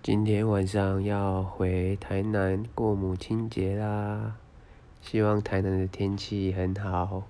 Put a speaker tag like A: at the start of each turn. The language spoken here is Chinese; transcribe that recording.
A: 今天晚上要回台南过母亲节啦。希望台南的天气很好。